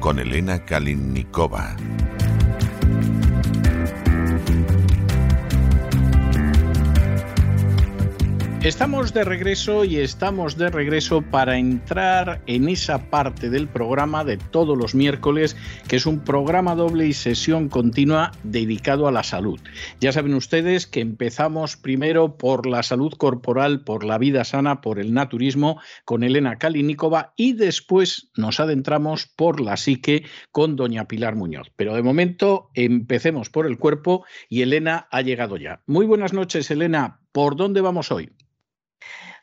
Con Elena Kalinnikova. Estamos de regreso y estamos de regreso para entrar en esa parte del programa de todos los miércoles, que es un programa doble y sesión continua dedicado a la salud. Ya saben ustedes que empezamos primero por la salud corporal, por la vida sana, por el naturismo con Elena Kalinikova y después nos adentramos por la psique con doña Pilar Muñoz. Pero de momento empecemos por el cuerpo y Elena ha llegado ya. Muy buenas noches, Elena. ¿Por dónde vamos hoy?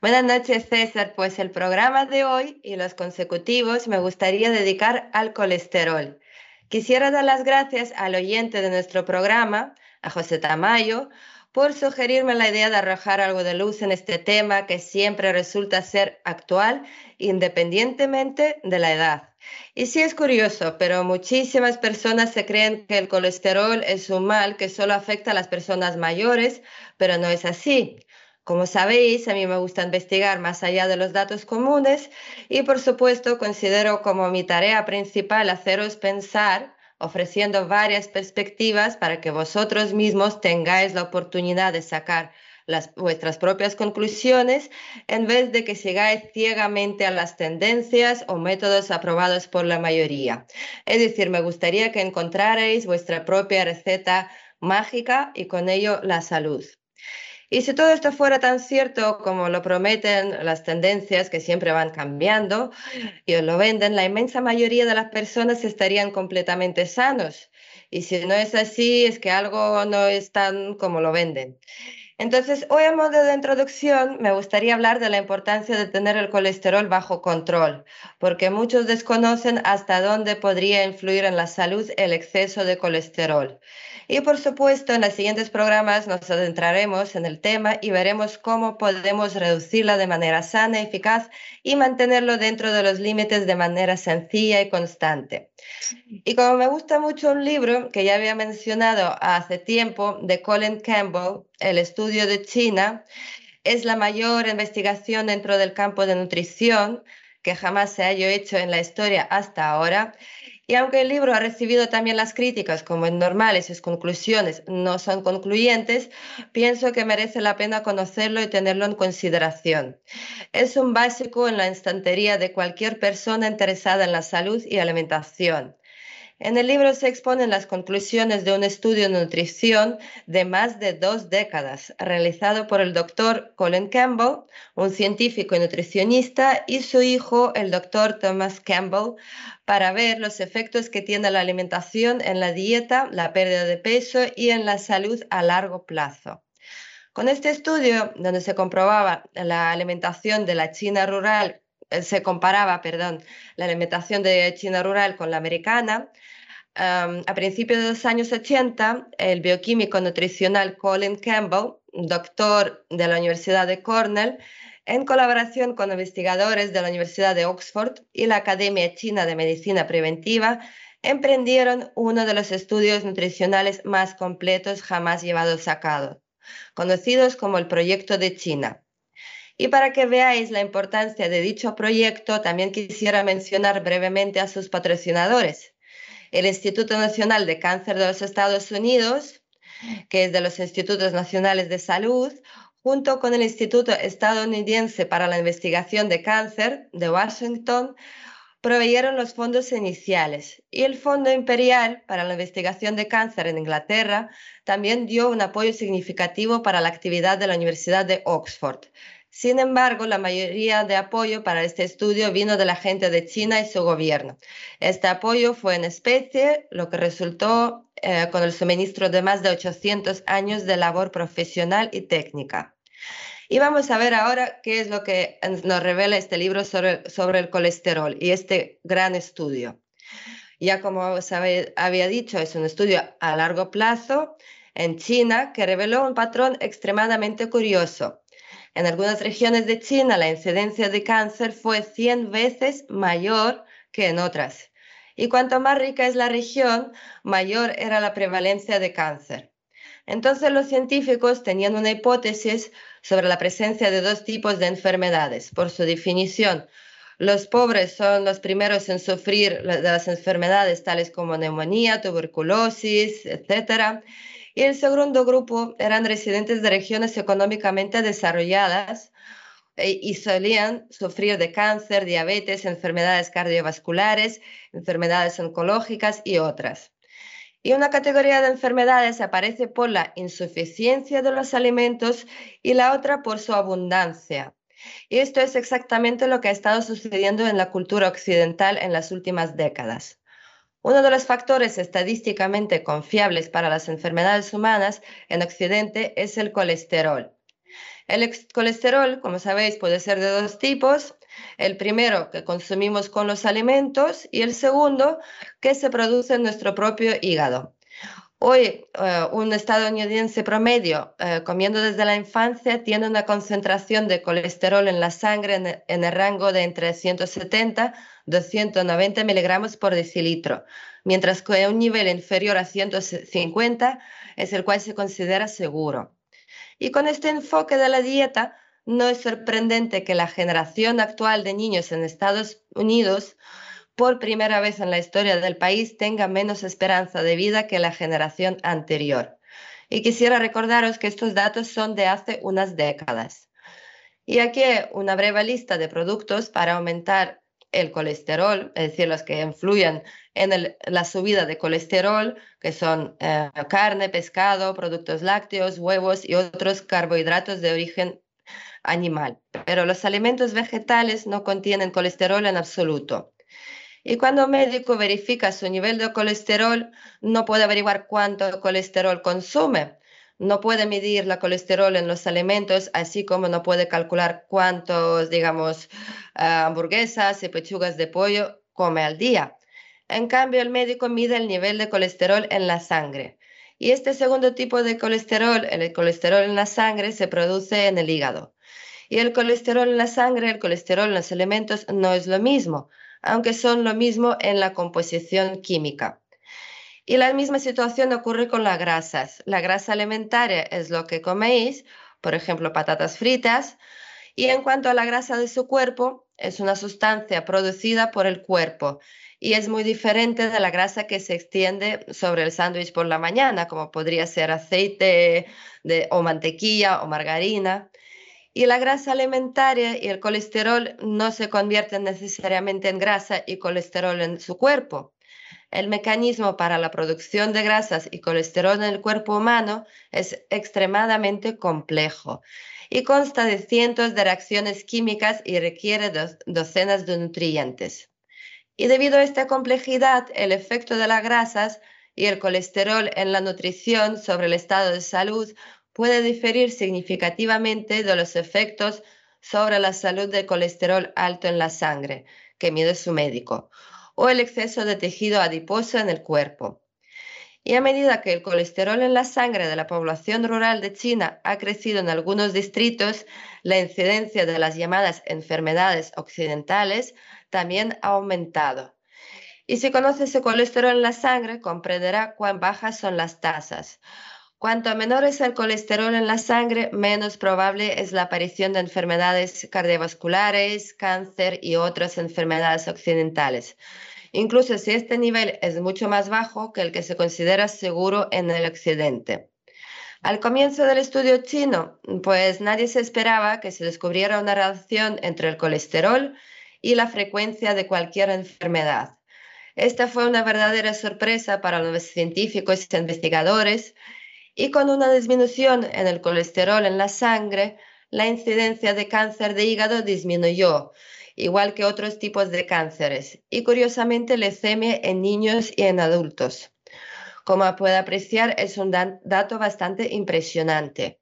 Buenas noches, César. Pues el programa de hoy y los consecutivos me gustaría dedicar al colesterol. Quisiera dar las gracias al oyente de nuestro programa, a José Tamayo, por sugerirme la idea de arrojar algo de luz en este tema que siempre resulta ser actual independientemente de la edad. Y sí es curioso, pero muchísimas personas se creen que el colesterol es un mal que solo afecta a las personas mayores, pero no es así. Como sabéis, a mí me gusta investigar más allá de los datos comunes y por supuesto considero como mi tarea principal haceros pensar ofreciendo varias perspectivas para que vosotros mismos tengáis la oportunidad de sacar las, vuestras propias conclusiones en vez de que sigáis ciegamente a las tendencias o métodos aprobados por la mayoría. Es decir, me gustaría que encontrarais vuestra propia receta mágica y con ello la salud. Y si todo esto fuera tan cierto como lo prometen las tendencias que siempre van cambiando y lo venden, la inmensa mayoría de las personas estarían completamente sanos. Y si no es así, es que algo no es tan como lo venden. Entonces, hoy a modo de introducción me gustaría hablar de la importancia de tener el colesterol bajo control, porque muchos desconocen hasta dónde podría influir en la salud el exceso de colesterol. Y por supuesto, en los siguientes programas nos adentraremos en el tema y veremos cómo podemos reducirla de manera sana, eficaz y mantenerlo dentro de los límites de manera sencilla y constante. Y como me gusta mucho un libro que ya había mencionado hace tiempo de Colin Campbell, El estudio de China, es la mayor investigación dentro del campo de nutrición que jamás se haya hecho en la historia hasta ahora y aunque el libro ha recibido también las críticas, como es normal y sus conclusiones no son concluyentes, pienso que merece la pena conocerlo y tenerlo en consideración. Es un básico en la instantería de cualquier persona interesada en la salud y alimentación. En el libro se exponen las conclusiones de un estudio de nutrición de más de dos décadas, realizado por el doctor Colin Campbell, un científico y nutricionista, y su hijo, el doctor Thomas Campbell, para ver los efectos que tiene la alimentación en la dieta, la pérdida de peso y en la salud a largo plazo. Con este estudio, donde se comprobaba la alimentación de la China rural se comparaba, perdón, la alimentación de China rural con la americana, a principios de los años 80, el bioquímico nutricional Colin Campbell, doctor de la Universidad de Cornell, en colaboración con investigadores de la Universidad de Oxford y la Academia China de Medicina Preventiva, emprendieron uno de los estudios nutricionales más completos jamás llevados a cabo, conocidos como el Proyecto de China. Y para que veáis la importancia de dicho proyecto, también quisiera mencionar brevemente a sus patrocinadores. El Instituto Nacional de Cáncer de los Estados Unidos, que es de los Institutos Nacionales de Salud, junto con el Instituto Estadounidense para la Investigación de Cáncer de Washington, proveyeron los fondos iniciales y el Fondo Imperial para la Investigación de Cáncer en Inglaterra también dio un apoyo significativo para la actividad de la Universidad de Oxford Sin embargo, la mayoría de apoyo para este estudio vino de la gente de China y su gobierno. Este apoyo fue en especie, lo que resultó eh, con el suministro de más de 800 años de labor profesional y técnica. Y vamos a ver ahora qué es lo que nos revela este libro sobre, sobre el colesterol y este gran estudio. Ya como os había dicho, es un estudio a largo plazo en China que reveló un patrón extremadamente curioso. En algunas regiones de China la incidencia de cáncer fue 100 veces mayor que en otras. Y cuanto más rica es la región, mayor era la prevalencia de cáncer. Entonces los científicos tenían una hipótesis sobre la presencia de dos tipos de enfermedades. Por su definición, los pobres son los primeros en sufrir las enfermedades tales como neumonía, tuberculosis, etc. Y el segundo grupo eran residentes de regiones económicamente desarrolladas eh, y solían sufrir de cáncer, diabetes, enfermedades cardiovasculares, enfermedades oncológicas y otras. Y una categoría de enfermedades aparece por la insuficiencia de los alimentos y la otra por su abundancia. Y esto es exactamente lo que ha estado sucediendo en la cultura occidental en las últimas décadas. Uno de los factores estadísticamente confiables para las enfermedades humanas en Occidente es el colesterol. El colesterol, como sabéis, puede ser de dos tipos. El primero que consumimos con los alimentos y el segundo que se produce en nuestro propio hígado. Hoy, eh, un estadounidense promedio eh, comiendo desde la infancia tiene una concentración de colesterol en la sangre en, en el rango de entre 170 290 miligramos por decilitro, mientras que un nivel inferior a 150 es el cual se considera seguro. Y con este enfoque de la dieta, no es sorprendente que la generación actual de niños en Estados Unidos, por primera vez en la historia del país, tenga menos esperanza de vida que la generación anterior. Y quisiera recordaros que estos datos son de hace unas décadas. Y aquí una breve lista de productos para aumentar el colesterol, es decir, los que influyen en la subida de colesterol, que son eh, carne, pescado, productos lácteos, huevos y otros carbohidratos de origen animal. Pero los alimentos vegetales no contienen colesterol en absoluto. Y cuando un médico verifica su nivel de colesterol, no puede averiguar cuánto colesterol consume, no puede medir la colesterol en los alimentos, así como no puede calcular cuántos, digamos, ah, hamburguesas y pechugas de pollo come al día. En cambio, el médico mide el nivel de colesterol en la sangre. Y este segundo tipo de colesterol, el colesterol en la sangre, se produce en el hígado. Y el colesterol en la sangre, el colesterol en los alimentos no es lo mismo, aunque son lo mismo en la composición química. Y la misma situación ocurre con las grasas. La grasa alimentaria es lo que coméis, por ejemplo, patatas fritas. Y en cuanto a la grasa de su cuerpo, es una sustancia producida por el cuerpo y es muy diferente de la grasa que se extiende sobre el sándwich por la mañana, como podría ser aceite o mantequilla o margarina. Y la grasa alimentaria y el colesterol no se convierten necesariamente en grasa y colesterol en su cuerpo. El mecanismo para la producción de grasas y colesterol en el cuerpo humano es extremadamente complejo y consta de cientos de reacciones químicas y requiere docenas de nutrientes. Y debido a esta complejidad, el efecto de las grasas y el colesterol en la nutrición sobre el estado de salud puede diferir significativamente de los efectos sobre la salud del colesterol alto en la sangre que mide su médico o el exceso de tejido adiposo en el cuerpo. Y a medida que el colesterol en la sangre de la población rural de China ha crecido en algunos distritos, la incidencia de las llamadas enfermedades occidentales también ha aumentado. Y si conoce ese colesterol en la sangre, comprenderá cuán bajas son las tasas. Cuanto menor es el colesterol en la sangre, menos probable es la aparición de enfermedades cardiovasculares, cáncer y otras enfermedades occidentales. Incluso si este nivel es mucho más bajo que el que se considera seguro en el occidente. Al comienzo del estudio chino, pues nadie se esperaba que se descubriera una relación entre el colesterol y la frecuencia de cualquier enfermedad. Esta fue una verdadera sorpresa para los científicos y investigadores y con una disminución en el colesterol en la sangre, la incidencia de cáncer de hígado disminuyó, igual que otros tipos de cánceres, y curiosamente leucemia en niños y en adultos. Como puede apreciar, es un dato bastante impresionante.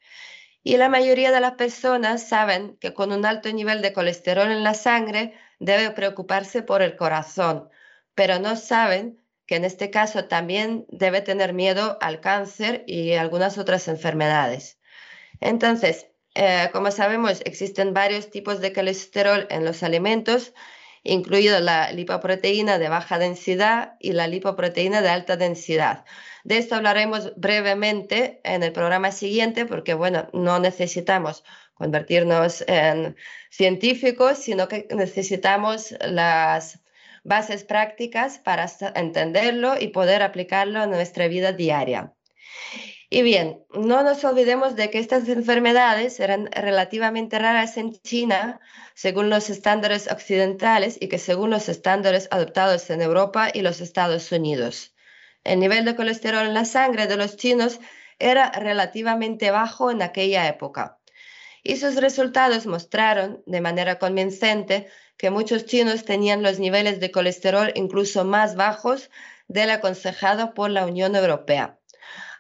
Y la mayoría de las personas saben que con un alto nivel de colesterol en la sangre debe preocuparse por el corazón, pero no saben que en este caso también debe tener miedo al cáncer y algunas otras enfermedades. Entonces, eh, como sabemos, existen varios tipos de colesterol en los alimentos, incluido la lipoproteína de baja densidad y la lipoproteína de alta densidad. De esto hablaremos brevemente en el programa siguiente porque, bueno, no necesitamos convertirnos en científicos, sino que necesitamos las bases prácticas para entenderlo y poder aplicarlo en nuestra vida diaria. Y bien, no nos olvidemos de que estas enfermedades eran relativamente raras en China según los estándares occidentales y que según los estándares adoptados en Europa y los Estados Unidos. El nivel de colesterol en la sangre de los chinos era relativamente bajo en aquella época. Y sus resultados mostraron de manera convincente que muchos chinos tenían los niveles de colesterol incluso más bajos del aconsejado por la Unión Europea.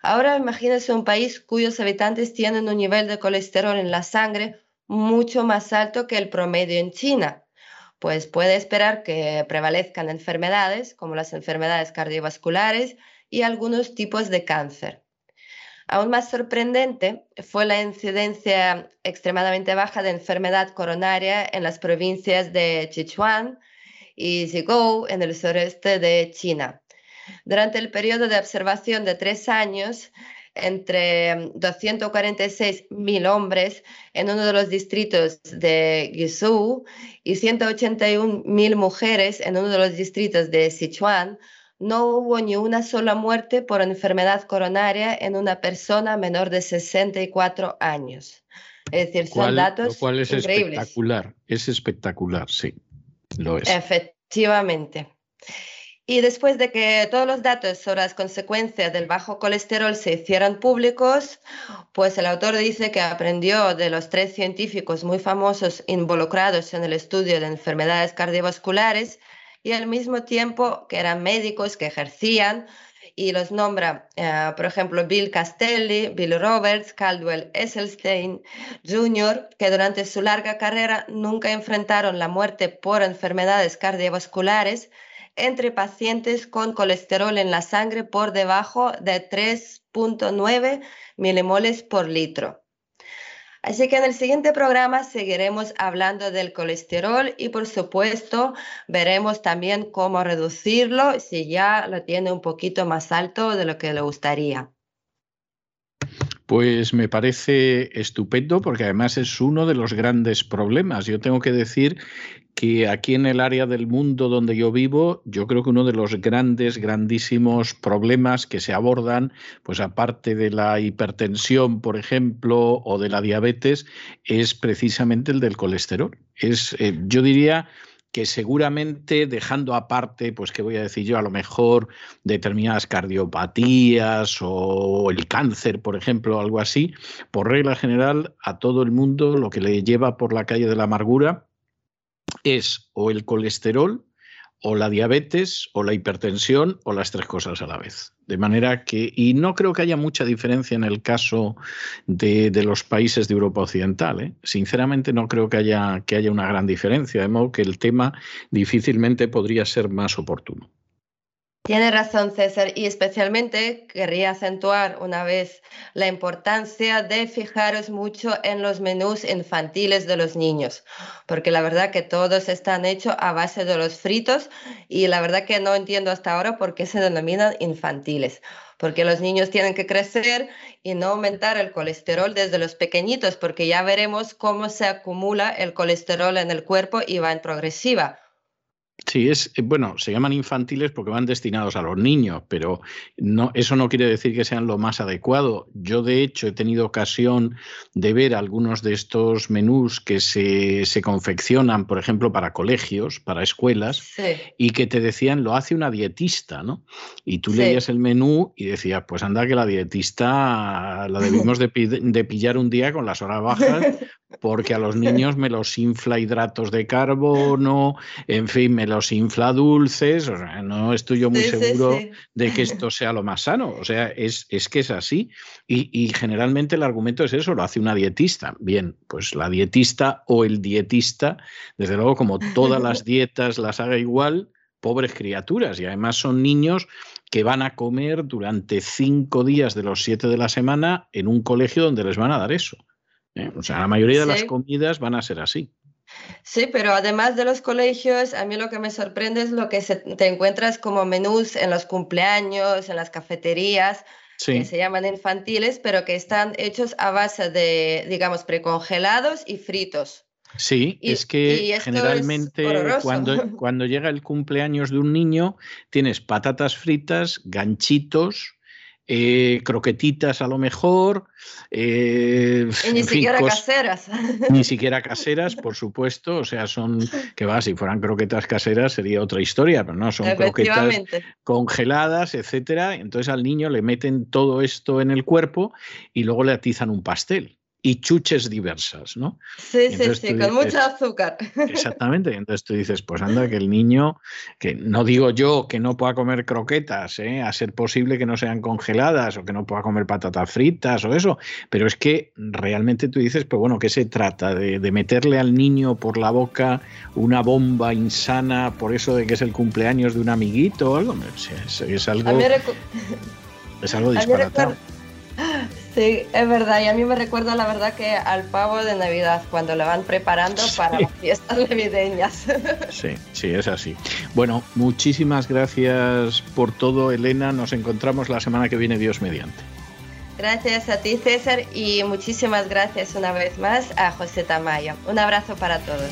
Ahora imagínense un país cuyos habitantes tienen un nivel de colesterol en la sangre mucho más alto que el promedio en China. Pues puede esperar que prevalezcan enfermedades como las enfermedades cardiovasculares y algunos tipos de cáncer. Aún más sorprendente fue la incidencia extremadamente baja de enfermedad coronaria en las provincias de Sichuan y Zhigou en el sureste de China. Durante el periodo de observación de tres años, entre 246.000 hombres en uno de los distritos de Guizhou y 181.000 mujeres en uno de los distritos de Sichuan, no hubo ni una sola muerte por enfermedad coronaria en una persona menor de 64 años. Es decir, son datos lo es espectacular, es espectacular, sí, lo es. Efectivamente. Y después de que todos los datos sobre las consecuencias del bajo colesterol se hicieran públicos, pues el autor dice que aprendió de los tres científicos muy famosos involucrados en el estudio de enfermedades cardiovasculares y al mismo tiempo que eran médicos que ejercían y los nombra, eh, por ejemplo, Bill Castelli, Bill Roberts, Caldwell Esselstein Jr., que durante su larga carrera nunca enfrentaron la muerte por enfermedades cardiovasculares, entre pacientes con colesterol en la sangre por debajo de 3.9 milimoles por litro. Así que en el siguiente programa seguiremos hablando del colesterol y por supuesto veremos también cómo reducirlo si ya lo tiene un poquito más alto de lo que le gustaría. Pues me parece estupendo porque además es uno de los grandes problemas. Yo tengo que decir que aquí en el área del mundo donde yo vivo, yo creo que uno de los grandes, grandísimos problemas que se abordan, pues aparte de la hipertensión, por ejemplo, o de la diabetes, es precisamente el del colesterol. Es, eh, yo diría que seguramente dejando aparte, pues qué voy a decir yo, a lo mejor determinadas cardiopatías o el cáncer, por ejemplo, algo así, por regla general a todo el mundo lo que le lleva por la calle de la amargura es o el colesterol, o la diabetes, o la hipertensión, o las tres cosas a la vez. De manera que, y no creo que haya mucha diferencia en el caso de, los países de Europa Occidental. ¿eh? Sinceramente no creo que haya, que haya una gran diferencia, de modo que el tema difícilmente podría ser más oportuno. Tiene razón César y especialmente querría acentuar una vez la importancia de fijaros mucho en los menús infantiles de los niños, porque la verdad que todos están hechos a base de los fritos y la verdad que no entiendo hasta ahora por qué se denominan infantiles, porque los niños tienen que crecer y no aumentar el colesterol desde los pequeñitos, porque ya veremos cómo se acumula el colesterol en el cuerpo y va en progresiva Sí, es eh, bueno, se llaman infantiles porque van destinados a los niños, pero no, eso no quiere decir que sean lo más adecuado. Yo, de hecho, he tenido ocasión de ver algunos de estos menús que se, se confeccionan, por ejemplo, para colegios, para escuelas, y que te decían lo hace una dietista, ¿no? Y tú leías el menú y decías, pues anda que la dietista la debimos de, de pillar un día con las horas bajas porque a los niños me los infla hidratos de carbono, en fin, me los infla dulces, o sea, no estoy yo muy seguro de que esto sea lo más sano, o sea, es, es que es así. Y, y, generalmente el argumento es eso, lo hace una dietista. Bien, pues la dietista o el dietista, desde luego, como todas las dietas las haga igual, pobres criaturas, y además son niños que van a comer durante cinco días de los siete de la semana en un colegio donde les van a dar eso. ¿eh? O sea, la mayoría de las comidas van a ser así. Sí, pero además de los colegios, a mí lo que me sorprende es lo que te encuentras como menús en los cumpleaños, en las cafeterías, que se llaman infantiles, pero que están hechos a base de, digamos, precongelados y fritos. Sí, es que generalmente cuando, cuando llega el cumpleaños de un niño, tienes patatas fritas, ganchitos, eh, croquetitas a lo mejor. Eh, y ni siquiera caseras. Ni siquiera caseras, por supuesto. O sea, son, que va, si fueran croquetas caseras sería otra historia, pero no, son croquetas congeladas, etcétera. Entonces al niño le meten todo esto en el cuerpo y luego le atizan un pastel y chuches diversas, ¿no? Sí, sí, sí, con mucho azúcar. Exactamente, entonces tú dices, pues anda, que el niño, que no digo yo que no pueda comer croquetas, ¿eh? a ser posible que no sean congeladas o que no pueda comer patatas fritas o eso, pero es que realmente tú dices, pues bueno, ¿qué se trata? ¿De, meterle al niño por la boca una bomba insana por eso de que es el cumpleaños de un amiguito o algo? Es, es algo... Es algo disparatado. Sí, es verdad. Y a mí me recuerda la verdad que al pavo de Navidad, cuando lo van preparando para las fiestas navideñas. Sí, sí, es así. Bueno, muchísimas gracias por todo, Elena. Nos encontramos la semana que viene, Dios mediante. Gracias a ti, César, y muchísimas gracias una vez más a José Tamayo. Un abrazo para todos.